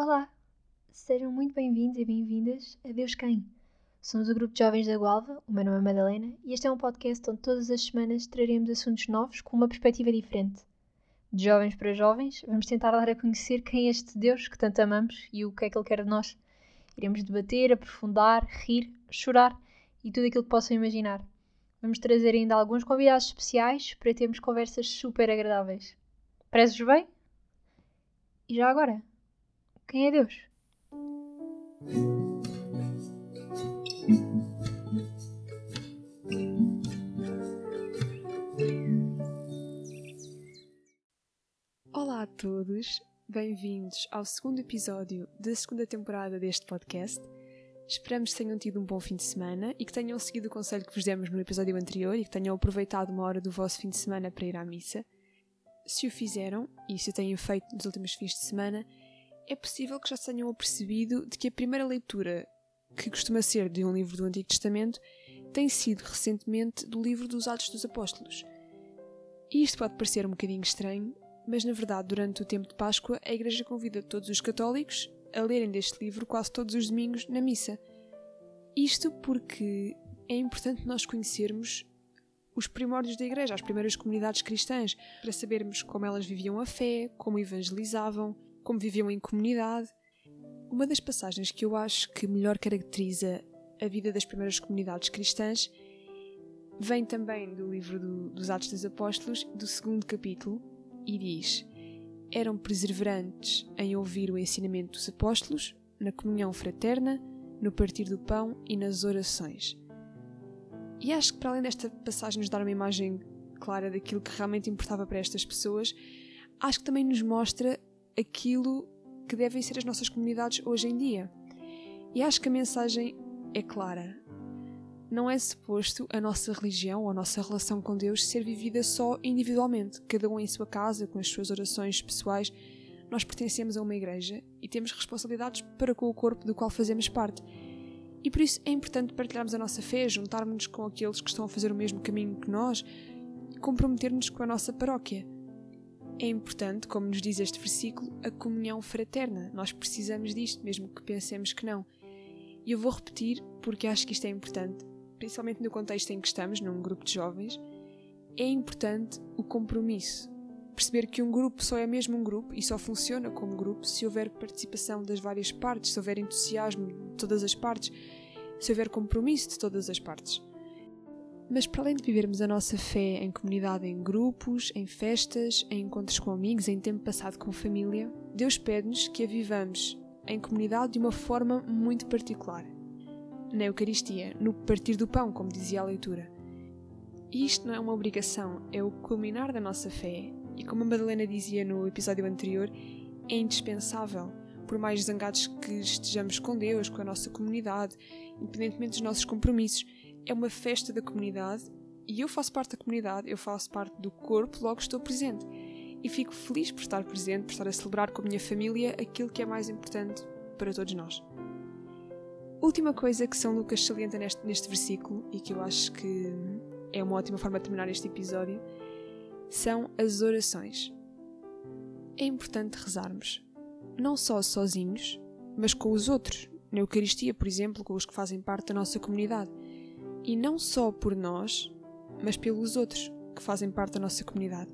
Olá, sejam muito bem-vindos e bem-vindas a Deus Quem. Somos o grupo de jovens da Gualva, o meu nome é Madalena e este é um podcast onde todas as semanas traremos assuntos novos com uma perspectiva diferente. De jovens para jovens, vamos tentar dar a conhecer quem é este Deus que tanto amamos e o que é que Ele quer de nós. Iremos debater, aprofundar, rir, chorar e tudo aquilo que possam imaginar. Vamos trazer ainda alguns convidados especiais para termos conversas super agradáveis. Prezes bem? E já agora, quem é Deus? Olá a todos, bem-vindos ao segundo episódio da segunda temporada deste podcast. Esperamos que tenham tido um bom fim de semana e que tenham seguido o conselho que vos demos no episódio anterior e que tenham aproveitado uma hora do vosso fim de semana para ir à missa. Se o fizeram, e se o tenham feito nos últimos fins de semana, é possível que já se tenham apercebido de que a primeira leitura, que costuma ser de um livro do Antigo Testamento, tem sido recentemente do livro dos Atos dos Apóstolos. E isto pode parecer um bocadinho estranho, mas na verdade, durante o tempo de Páscoa, a Igreja convida todos os católicos a lerem deste livro quase todos os domingos na missa. Isto porque é importante nós conhecermos os primórdios da Igreja, as primeiras comunidades cristãs, para sabermos como elas viviam a fé, como evangelizavam, como viviam em comunidade. Uma das passagens que eu acho que melhor caracteriza a vida das primeiras comunidades cristãs vem também do livro do, dos Atos dos Apóstolos, do segundo capítulo, e diz: Eram perseverantes em ouvir o ensinamento dos apóstolos, na comunhão fraterna, no partir do pão e nas orações. E acho que, para além desta passagem nos dar uma imagem clara daquilo que realmente importava para estas pessoas, acho que também nos mostra aquilo que devem ser as nossas comunidades hoje em dia. E acho que a mensagem é clara. Não é suposto a nossa religião ou a nossa relação com Deus ser vivida só individualmente, cada um em sua casa, com as suas orações pessoais. Nós pertencemos a uma igreja e temos responsabilidades para com o corpo do qual fazemos parte. E por isso é importante partilharmos a nossa fé, juntarmos-nos com aqueles que estão a fazer o mesmo caminho que nós e comprometer-nos com a nossa paróquia. É importante, como nos diz este versículo, a comunhão fraterna. Nós precisamos disto, mesmo que pensemos que não. E eu vou repetir porque acho que isto é importante, principalmente no contexto em que estamos, num grupo de jovens. É importante o compromisso. Perceber que um grupo só é mesmo um grupo e só funciona como grupo se houver participação das várias partes, se houver entusiasmo de todas as partes, se houver compromisso de todas as partes. Mas para além de vivermos a nossa fé em comunidade, em grupos, em festas, em encontros com amigos, em tempo passado com família, Deus pede-nos que a vivamos em comunidade de uma forma muito particular. Na Eucaristia, no partir do pão, como dizia a leitura. E isto não é uma obrigação, é o culminar da nossa fé, e como a Madalena dizia no episódio anterior, é indispensável, por mais zangados que estejamos com Deus, com a nossa comunidade, independentemente dos nossos compromissos, é uma festa da comunidade e eu faço parte da comunidade, eu faço parte do corpo, logo estou presente. E fico feliz por estar presente, por estar a celebrar com a minha família aquilo que é mais importante para todos nós. Última coisa que São Lucas salienta neste, neste versículo e que eu acho que é uma ótima forma de terminar este episódio são as orações. É importante rezarmos, não só sozinhos, mas com os outros, na Eucaristia, por exemplo, com os que fazem parte da nossa comunidade. E não só por nós, mas pelos outros que fazem parte da nossa comunidade.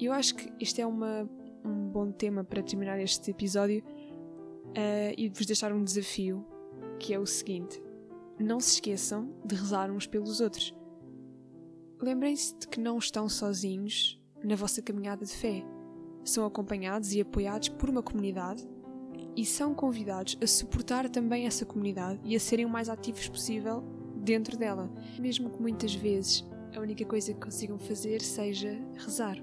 Eu acho que este é uma, um bom tema para terminar este episódio uh, e vos deixar um desafio, que é o seguinte: não se esqueçam de rezar uns pelos outros. Lembrem-se de que não estão sozinhos na vossa caminhada de fé. São acompanhados e apoiados por uma comunidade e são convidados a suportar também essa comunidade e a serem o mais ativos possível dentro dela, mesmo que muitas vezes a única coisa que consigam fazer seja rezar.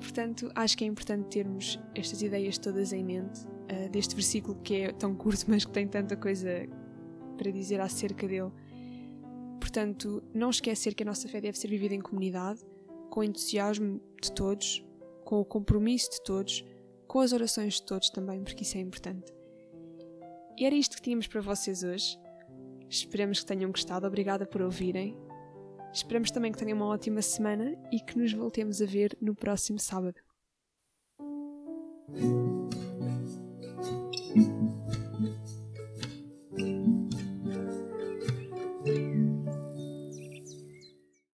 Portanto, acho que é importante termos estas ideias todas em mente, uh, deste versículo que é tão curto, mas que tem tanta coisa para dizer acerca dele Portanto, não esquecer que a nossa fé deve ser vivida em comunidade, com o entusiasmo de todos, com o compromisso de todos, com as orações de todos também, porque isso é importante. E era isto que tínhamos para vocês hoje. Esperamos que tenham gostado. Obrigada por ouvirem. Esperamos também que tenham uma ótima semana e que nos voltemos a ver no próximo sábado.